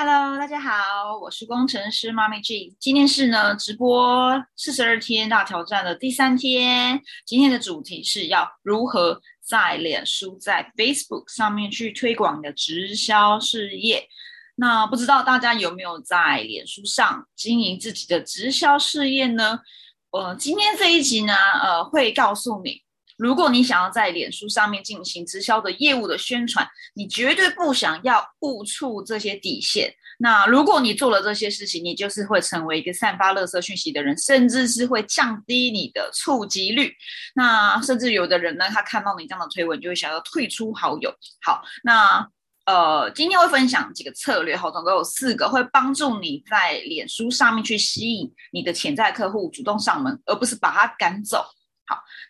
Hello，大家好，我是工程师妈咪 G。今天是呢直播四十二天大挑战的第三天。今天的主题是要如何在脸书、在 Facebook 上面去推广你的直销事业。那不知道大家有没有在脸书上经营自己的直销事业呢？呃，今天这一集呢，呃，会告诉你。如果你想要在脸书上面进行直销的业务的宣传，你绝对不想要误触这些底线。那如果你做了这些事情，你就是会成为一个散发垃圾讯息的人，甚至是会降低你的触及率。那甚至有的人呢，他看到你这样的推文，就会想要退出好友。好，那呃，今天会分享几个策略，哈，总共有四个，会帮助你在脸书上面去吸引你的潜在客户主动上门，而不是把他赶走。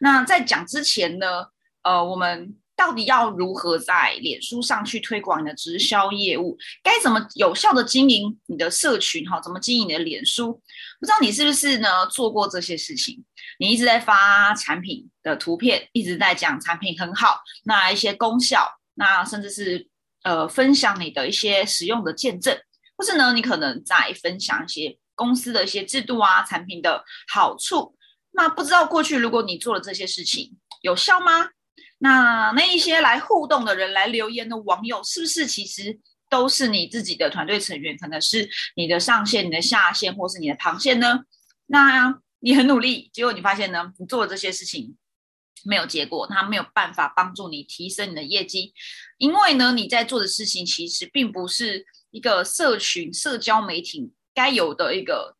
那在讲之前呢，呃，我们到底要如何在脸书上去推广你的直销业务？该怎么有效的经营你的社群？哈，怎么经营你的脸书？不知道你是不是呢做过这些事情？你一直在发产品的图片，一直在讲产品很好，那一些功效，那甚至是呃分享你的一些使用的见证，或是呢，你可能在分享一些公司的一些制度啊，产品的好处。那不知道过去如果你做了这些事情有效吗？那那一些来互动的人、来留言的网友，是不是其实都是你自己的团队成员？可能是你的上线、你的下线，或是你的旁线呢？那你很努力，结果你发现呢，你做的这些事情没有结果，它没有办法帮助你提升你的业绩，因为呢，你在做的事情其实并不是一个社群、社交媒体该有的一个。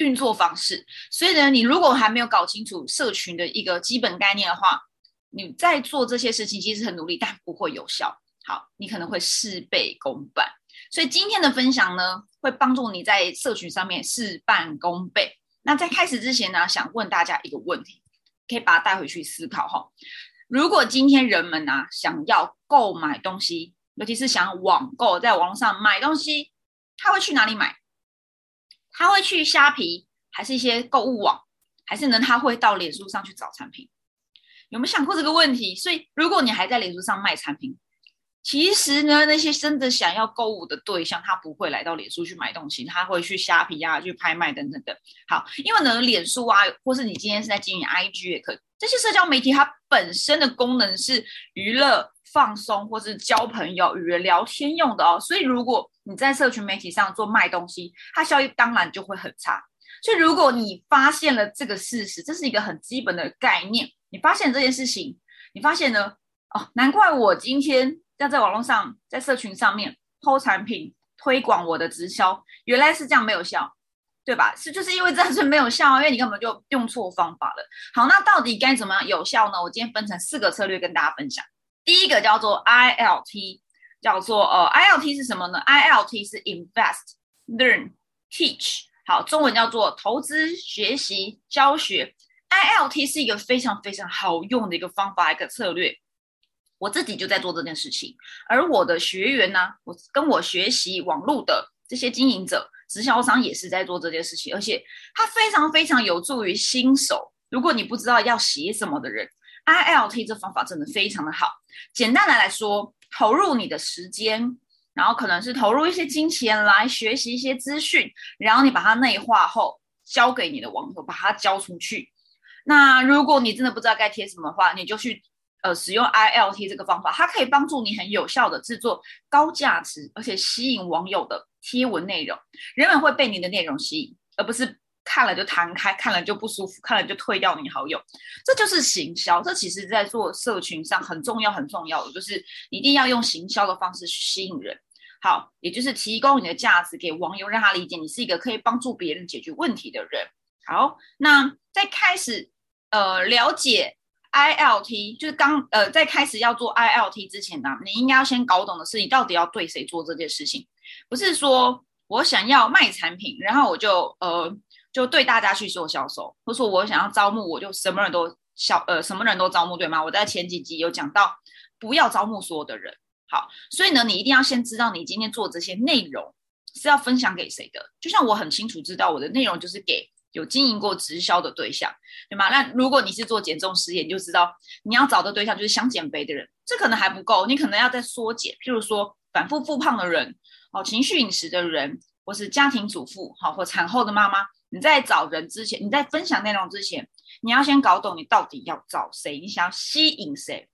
运作方式，所以呢，你如果还没有搞清楚社群的一个基本概念的话，你在做这些事情其实很努力，但不会有效。好，你可能会事倍功半。所以今天的分享呢，会帮助你在社群上面事半功倍。那在开始之前呢，想问大家一个问题，可以把它带回去思考哈。如果今天人们啊想要购买东西，尤其是想网购，在网上买东西，他会去哪里买？他会去虾皮，还是一些购物网，还是呢？他会到脸书上去找产品？有没有想过这个问题？所以，如果你还在脸书上卖产品，其实呢，那些真的想要购物的对象，他不会来到脸书去买东西，他会去虾皮啊，去拍卖等等等。好，因为呢，脸书啊，或是你今天是在经营 IG 也可以，这些社交媒体它本身的功能是娱乐。放松或是交朋友、与人聊天用的哦，所以如果你在社群媒体上做卖东西，它效益当然就会很差。所以如果你发现了这个事实，这是一个很基本的概念。你发现这件事情，你发现呢？哦，难怪我今天要在网络上、在社群上面抛产品、推广我的直销，原来是这样没有效，对吧？是就是因为这样是没有效，因为你根本就用错方法了。好，那到底该怎么样有效呢？我今天分成四个策略跟大家分享。第一个叫做 I L T，叫做呃 I L T 是什么呢？I L T 是 Invest、Learn、Teach，好，中文叫做投资、学习、教学。I L T 是一个非常非常好用的一个方法，一个策略。我自己就在做这件事情，而我的学员呢，我跟我学习网络的这些经营者、直销商也是在做这件事情，而且它非常非常有助于新手。如果你不知道要写什么的人。I L T 这方法真的非常的好。简单的来说，投入你的时间，然后可能是投入一些金钱来学习一些资讯，然后你把它内化后交给你的网友，把它交出去。那如果你真的不知道该贴什么话，你就去呃使用 I L T 这个方法，它可以帮助你很有效的制作高价值而且吸引网友的贴文内容。人们会被你的内容吸引，而不是。看了就弹开，看了就不舒服，看了就退掉你好友，这就是行销。这其实，在做社群上很重要、很重要的，就是一定要用行销的方式去吸引人。好，也就是提供你的价值给网友，让他理解你是一个可以帮助别人解决问题的人。好，那在开始呃了解 I L T，就是刚呃在开始要做 I L T 之前呢，你应该要先搞懂的是，你到底要对谁做这件事情，不是说我想要卖产品，然后我就呃。就对大家去做销售，或者说我想要招募，我就什么人都销呃什么人都招募，对吗？我在前几集有讲到，不要招募所有的人。好，所以呢，你一定要先知道你今天做这些内容是要分享给谁的。就像我很清楚知道我的内容就是给有经营过直销的对象，对吗？那如果你是做减重实验，你就知道你要找的对象就是想减肥的人，这可能还不够，你可能要再缩减，譬如说反复复胖的人，哦，情绪饮食的人，或是家庭主妇，好，或产后的妈妈，你在找人之前，你在分享内容之前，你要先搞懂你到底要找谁，你想要吸引谁。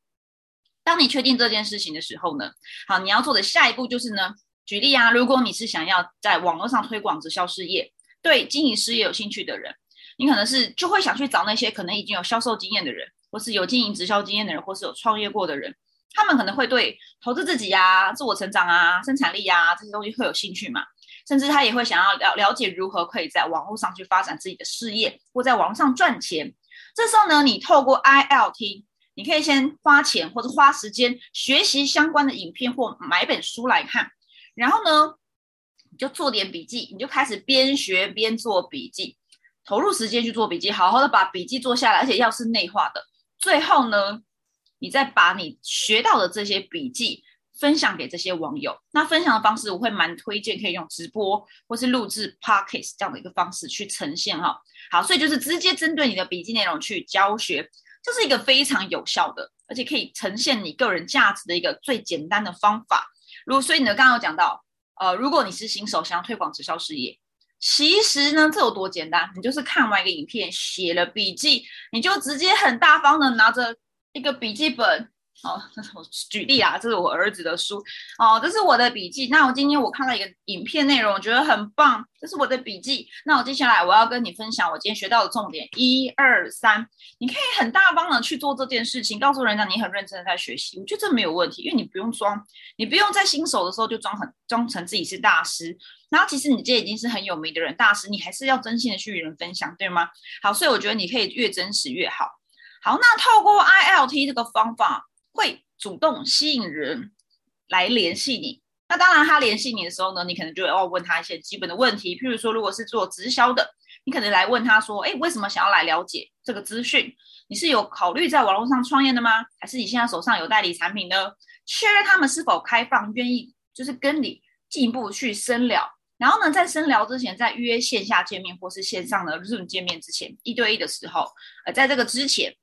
当你确定这件事情的时候呢，好，你要做的下一步就是呢，举例啊，如果你是想要在网络上推广直销事业，对经营事业有兴趣的人，你可能是就会想去找那些可能已经有销售经验的人。或是有经营直销经验的人，或是有创业过的人，他们可能会对投资自己呀、自我成长啊、生产力呀这些东西会有兴趣嘛？甚至他也会想要了了解如何可以在网络上去发展自己的事业，或在网上赚钱。这时候呢，你透过 ILT，你可以先花钱或者花时间学习相关的影片或买本书来看，然后呢，你就做点笔记，你就开始边学边做笔记，投入时间去做笔记，好好的把笔记做下来，而且要是内化的。最后呢，你再把你学到的这些笔记分享给这些网友。那分享的方式，我会蛮推荐可以用直播或是录制 podcast 这样的一个方式去呈现哈。好，所以就是直接针对你的笔记内容去教学，这是一个非常有效的，而且可以呈现你个人价值的一个最简单的方法。如所以你刚刚有讲到，呃，如果你是新手想要推广直销事业。其实呢，这有多简单？你就是看完一个影片，写了笔记，你就直接很大方的拿着一个笔记本。好哦，我举例啊，这是我儿子的书哦，这是我的笔记。那我今天我看到一个影片内容，我觉得很棒，这是我的笔记。那我接下来我要跟你分享我今天学到的重点，一二三，你可以很大方的去做这件事情，告诉人家你很认真的在学习。我觉得这没有问题，因为你不用装，你不用在新手的时候就装很装成自己是大师。然后其实你这已经是很有名的人，大师，你还是要真心的去与人分享，对吗？好，所以我觉得你可以越真实越好。好，那透过 ILT 这个方法。会主动吸引人来联系你。那当然，他联系你的时候呢，你可能就要问他一些基本的问题。譬如说，如果是做直销的，你可能来问他说：“哎，为什么想要来了解这个资讯？你是有考虑在网络上创业的吗？还是你现在手上有代理产品呢？确认他们是否开放，愿意就是跟你进一步去深聊。然后呢，在深聊之前，在约线下见面或是线上的 Zoom 见面之前，一对一的时候，呃，在这个之前。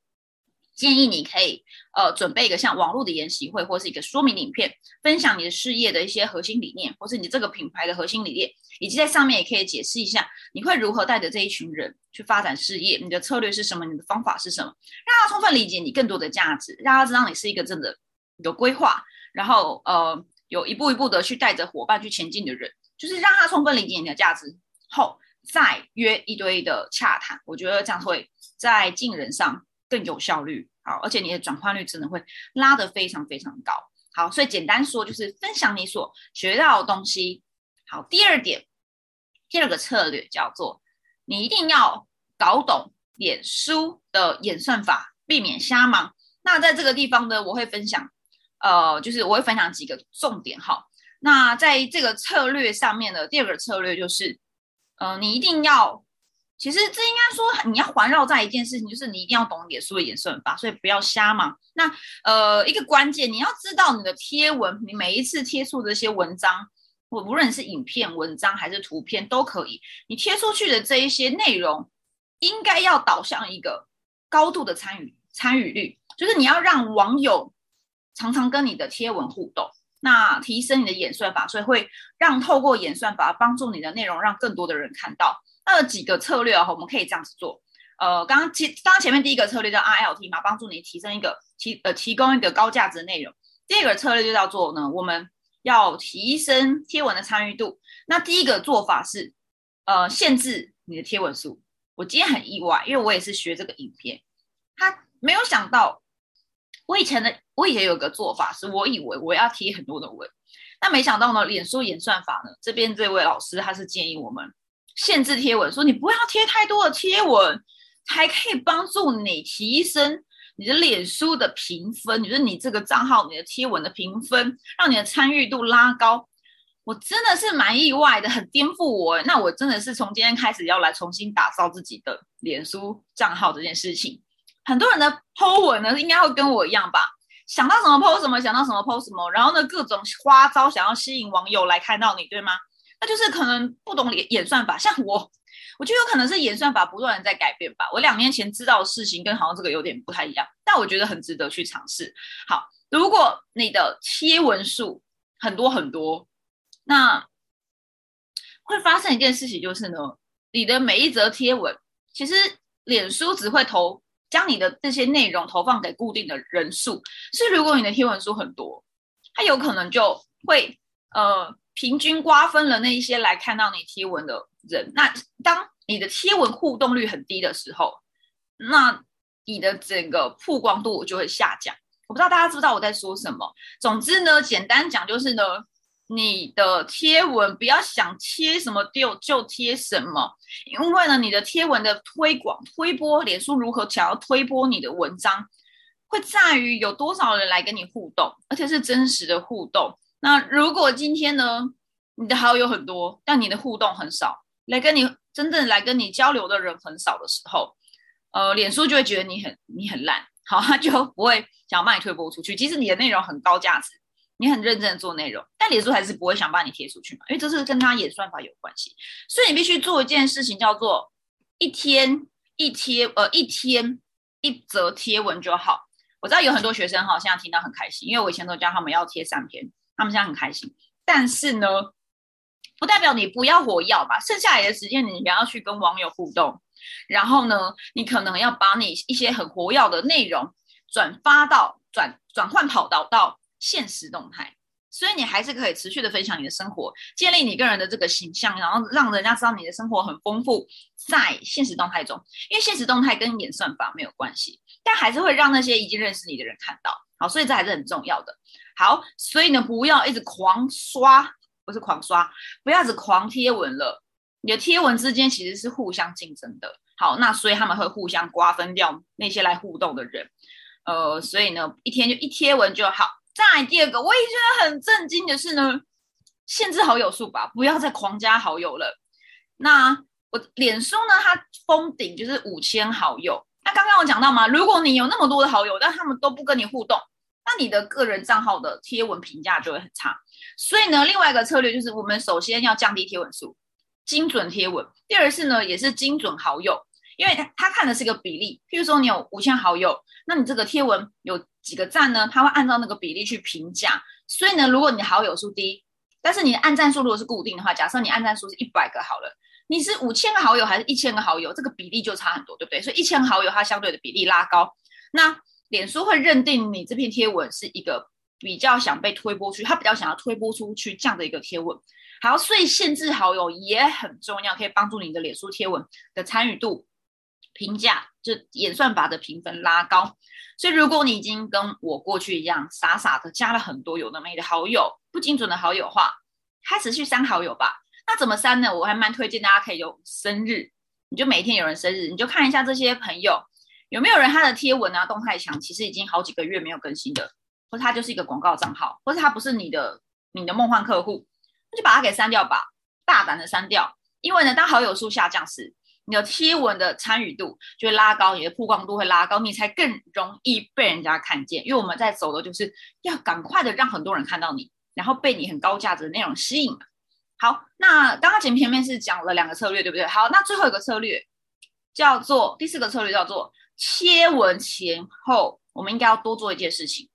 建议你可以呃准备一个像网络的研习会，或是一个说明影片，分享你的事业的一些核心理念，或是你这个品牌的核心理念，以及在上面也可以解释一下你会如何带着这一群人去发展事业，你的策略是什么，你的方法是什么，让他充分理解你更多的价值，让他知道你是一个真的有规划，然后呃有一步一步的去带着伙伴去前进的人，就是让他充分理解你的价值后，再约一堆的洽谈，我觉得这样会在进人上。更有效率，好，而且你的转换率真的会拉得非常非常高。好，所以简单说就是分享你所学到的东西。好，第二点，第二个策略叫做你一定要搞懂脸书的演算法，避免瞎忙。那在这个地方呢，我会分享，呃，就是我会分享几个重点。哈。那在这个策略上面的第二个策略就是，呃，你一定要。其实这应该说，你要环绕在一件事情，就是你一定要懂脸书的演算法，所以不要瞎忙。那呃，一个关键，你要知道你的贴文，你每一次贴出这些文章，我无论是影片、文章还是图片都可以，你贴出去的这一些内容，应该要导向一个高度的参与参与率，就是你要让网友常常跟你的贴文互动，那提升你的演算法，所以会让透过演算法帮助你的内容让更多的人看到。那几个策略啊，我们可以这样子做。呃，刚刚前刚刚前面第一个策略叫 RLT 嘛，帮助你提升一个提呃提供一个高价值的内容。第二个策略就叫做呢，我们要提升贴文的参与度。那第一个做法是呃限制你的贴文数。我今天很意外，因为我也是学这个影片，他没有想到我以前的我以前有个做法是，我以为我要贴很多的文，但没想到呢，脸书演算法呢这边这位老师他是建议我们。限制贴文，说你不要贴太多的贴文，才可以帮助你提升你的脸书的评分，就是你这个账号你的贴文的评分，让你的参与度拉高。我真的是蛮意外的，很颠覆我。那我真的是从今天开始要来重新打造自己的脸书账号这件事情。很多人的 po 文呢，应该会跟我一样吧，想到什么 po 什么，想到什么 po 什么，然后呢各种花招想要吸引网友来看到你，对吗？那就是可能不懂演算法，像我，我觉得有可能是演算法不断的在改变吧。我两年前知道的事情跟好像这个有点不太一样，但我觉得很值得去尝试。好，如果你的贴文数很多很多，那会发生一件事情，就是呢，你的每一则贴文，其实脸书只会投将你的这些内容投放给固定的人数，所以如果你的贴文数很多，它有可能就会呃平均瓜分了那一些来看到你贴文的人。那当你的贴文互动率很低的时候，那你的整个曝光度就会下降。我不知道大家知不知道我在说什么。总之呢，简单讲就是呢。你的贴文不要想贴什么就就贴什么，因为呢，你的贴文的推广推播，脸书如何想要推播你的文章，会在于有多少人来跟你互动，而且是真实的互动。那如果今天呢，你的好友很多，但你的互动很少，来跟你真正来跟你交流的人很少的时候，呃，脸书就会觉得你很你很烂，好，他就不会想把你推播出去。即使你的内容很高价值。你很认真的做内容，但脸书还是不会想把你贴出去嘛？因为这是跟他演算法有关系，所以你必须做一件事情，叫做一天一贴，呃，一天一则贴文就好。我知道有很多学生哈，现在听到很开心，因为我以前都教他们要贴三篇，他们现在很开心。但是呢，不代表你不要火药吧？剩下来的时间你不要去跟网友互动，然后呢，你可能要把你一些很活跃的内容转发到转转换跑道到。现实动态，所以你还是可以持续的分享你的生活，建立你个人的这个形象，然后让人家知道你的生活很丰富，在现实动态中，因为现实动态跟演算法没有关系，但还是会让那些已经认识你的人看到。好，所以这还是很重要的。好，所以呢，不要一直狂刷，不是狂刷，不要只狂贴文了。你的贴文之间其实是互相竞争的。好，那所以他们会互相瓜分掉那些来互动的人。呃，所以呢，一天就一贴文就好。再来第二个，我也觉得很震惊的是呢，限制好友数吧，不要再狂加好友了。那我脸书呢，它封顶就是五千好友。那刚刚我讲到嘛，如果你有那么多的好友，但他们都不跟你互动，那你的个人账号的贴文评价就会很差。所以呢，另外一个策略就是，我们首先要降低贴文数，精准贴文。第二是呢，也是精准好友，因为他他看的是一个比例。譬如说你有五千好友，那你这个贴文有。几个赞呢？他会按照那个比例去评价。所以呢，如果你的好友数低，但是你的按赞数如果是固定的话，假设你按赞数是一百个好了，你是五千个好友还是一千个好友，这个比例就差很多，对不对？所以一千好友它相对的比例拉高，那脸书会认定你这篇贴文是一个比较想被推播出去，他比较想要推播出去这样的一个贴文。好，所以限制好友也很重要，可以帮助你的脸书贴文的参与度、评价，就演算法的评分拉高。所以，如果你已经跟我过去一样，傻傻的加了很多有的没的好友，不精准的好友的话，开始去删好友吧。那怎么删呢？我还蛮推荐大家可以有生日，你就每一天有人生日，你就看一下这些朋友有没有人他的贴文啊动态墙，其实已经好几个月没有更新的，或者他就是一个广告账号，或者他不是你的你的梦幻客户，那就把它给删掉吧，大胆的删掉。因为呢，当好友数下降时，你的贴文的参与度就会拉高，你的曝光度会拉高，你才更容易被人家看见。因为我们在走的就是要赶快的让很多人看到你，然后被你很高价值的内容吸引嘛。好，那刚刚前前面是讲了两个策略，对不对？好，那最后一个策略叫做第四个策略叫做贴文前后，我们应该要多做一件事情，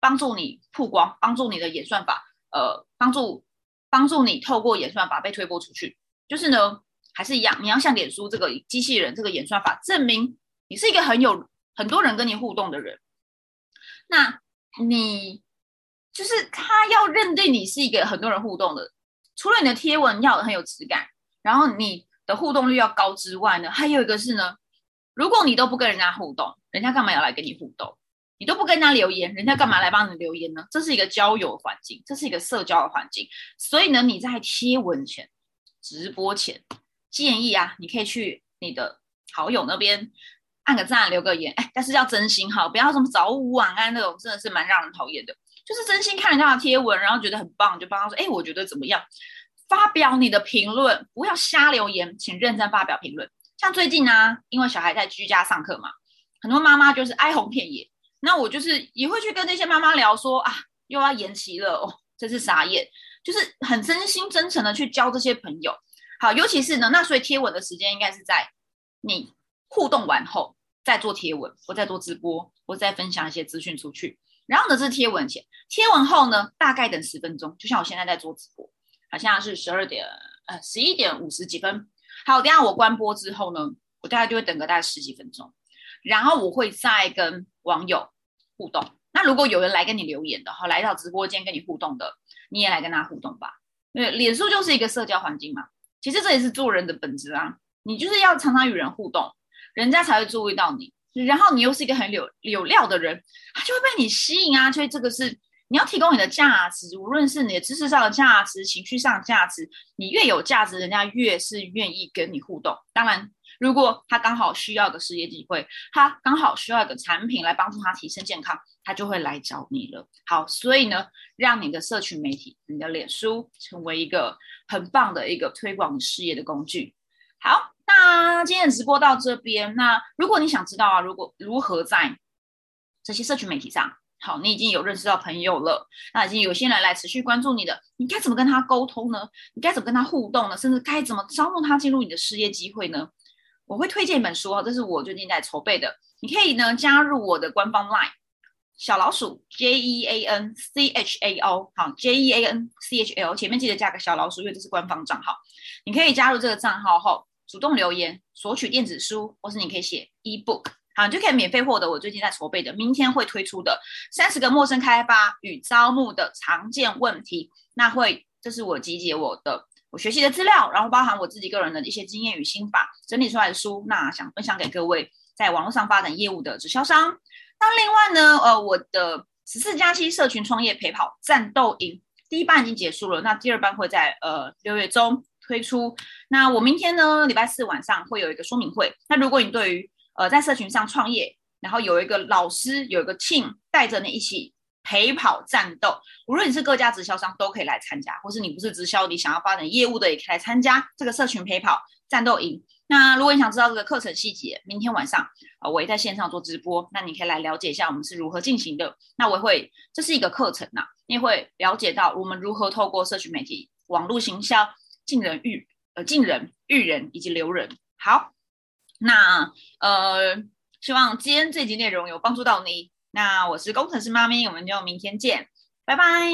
帮助你曝光，帮助你的演算法，呃，帮助帮助你透过演算法被推播出去。就是呢。还是一样，你要像脸书这个机器人，这个演算法证明你是一个很有很多人跟你互动的人。那你就是他要认定你是一个很多人互动的，除了你的贴文要很有质感，然后你的互动率要高之外呢，还有一个是呢，如果你都不跟人家互动，人家干嘛要来跟你互动？你都不跟人家留言，人家干嘛来帮你留言呢？这是一个交友环境，这是一个社交的环境。所以呢，你在贴文前、直播前。建议啊，你可以去你的好友那边按个赞，留个言，哎，但是要真心哈，不要什么早午晚安那种，真的是蛮让人讨厌的。就是真心看人家的贴文，然后觉得很棒，就帮他说，哎，我觉得怎么样？发表你的评论，不要瞎留言，请认真发表评论。像最近呢，因为小孩在居家上课嘛，很多妈妈就是哀鸿遍野，那我就是也会去跟那些妈妈聊说啊，又要延期了哦，真是傻眼，就是很真心真诚的去交这些朋友。好，尤其是呢，那所以贴文的时间应该是在你互动完后再做贴文，或再做直播，或再分享一些资讯出去。然后呢，这是贴文前，贴文后呢，大概等十分钟，就像我现在在做直播，好像是十二点，呃十一点五十几分。好，等下我关播之后呢，我大概就会等个大概十几分钟，然后我会再跟网友互动。那如果有人来跟你留言的，好，来到直播间跟你互动的，你也来跟他互动吧。因为脸书就是一个社交环境嘛，其实这也是做人的本质啊。你就是要常常与人互动，人家才会注意到你。然后你又是一个很有有料的人，他就会被你吸引啊。所以这个是你要提供你的价值，无论是你的知识上的价值、情绪上的价值，你越有价值，人家越是愿意跟你互动。当然。如果他刚好需要个事业机会，他刚好需要一个产品来帮助他提升健康，他就会来找你了。好，所以呢，让你的社群媒体、你的脸书成为一个很棒的一个推广事业的工具。好，那今天的直播到这边。那如果你想知道啊，如果如何在这些社群媒体上，好，你已经有认识到朋友了，那已经有些人来持续关注你的，你该怎么跟他沟通呢？你该怎么跟他互动呢？甚至该怎么招募他进入你的事业机会呢？我会推荐一本书哦，这是我最近在筹备的。你可以呢加入我的官方 LINE 小老鼠 J E A N C H A O 好 J E A N C H A O 前面记得加个小老鼠，因为这是官方账号。你可以加入这个账号后，主动留言索取电子书，或是你可以写 ebook，好，你就可以免费获得我最近在筹备的、明天会推出的三十个陌生开发与招募的常见问题。那会这是我集结我的。我学习的资料，然后包含我自己个人的一些经验与心法整理出来的书，那想分享给各位在网络上发展业务的直销商。那另外呢，呃，我的十四加七社群创业陪跑战斗营第一班已经结束了，那第二班会在呃六月中推出。那我明天呢，礼拜四晚上会有一个说明会。那如果你对于呃在社群上创业，然后有一个老师有一个 team 带着你一起。陪跑战斗，无论你是各家直销商都可以来参加，或是你不是直销，你想要发展业务的也可以来参加这个社群陪跑战斗营。那如果你想知道这个课程细节，明天晚上啊，我也在线上做直播，那你可以来了解一下我们是如何进行的。那我会这是一个课程呐，你会了解到我们如何透过社群媒体、网络行销进人育呃进人育人以及留人。好，那呃，希望今天这集内容有帮助到你。那我是工程师妈咪，我们就明天见，拜拜。